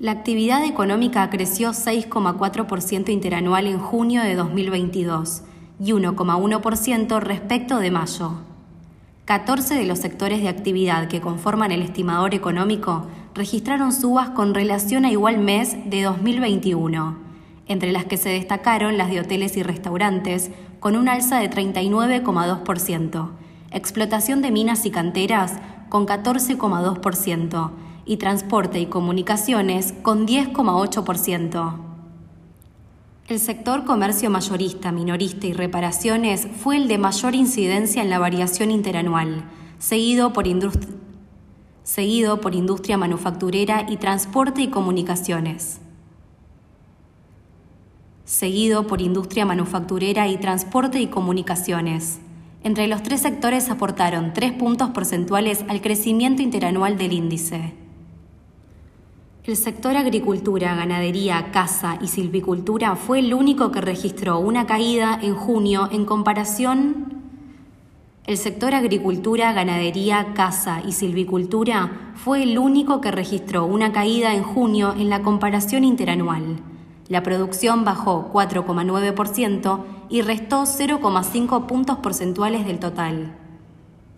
La actividad económica creció 6,4% interanual en junio de 2022 y 1,1% respecto de mayo. 14 de los sectores de actividad que conforman el estimador económico registraron subas con relación a igual mes de 2021, entre las que se destacaron las de hoteles y restaurantes, con un alza de 39,2%, explotación de minas y canteras con 14,2%, y transporte y comunicaciones con 10,8%. El sector comercio mayorista, minorista y reparaciones fue el de mayor incidencia en la variación interanual, seguido por, seguido por industria manufacturera y transporte y comunicaciones. Seguido por industria manufacturera y transporte y comunicaciones. Entre los tres sectores aportaron tres puntos porcentuales al crecimiento interanual del índice. El sector agricultura, ganadería, caza y silvicultura fue el único que registró una caída en junio en comparación. El sector agricultura, ganadería, caza y silvicultura fue el único que registró una caída en junio en la comparación interanual. La producción bajó 4,9% y restó 0,5 puntos porcentuales del total.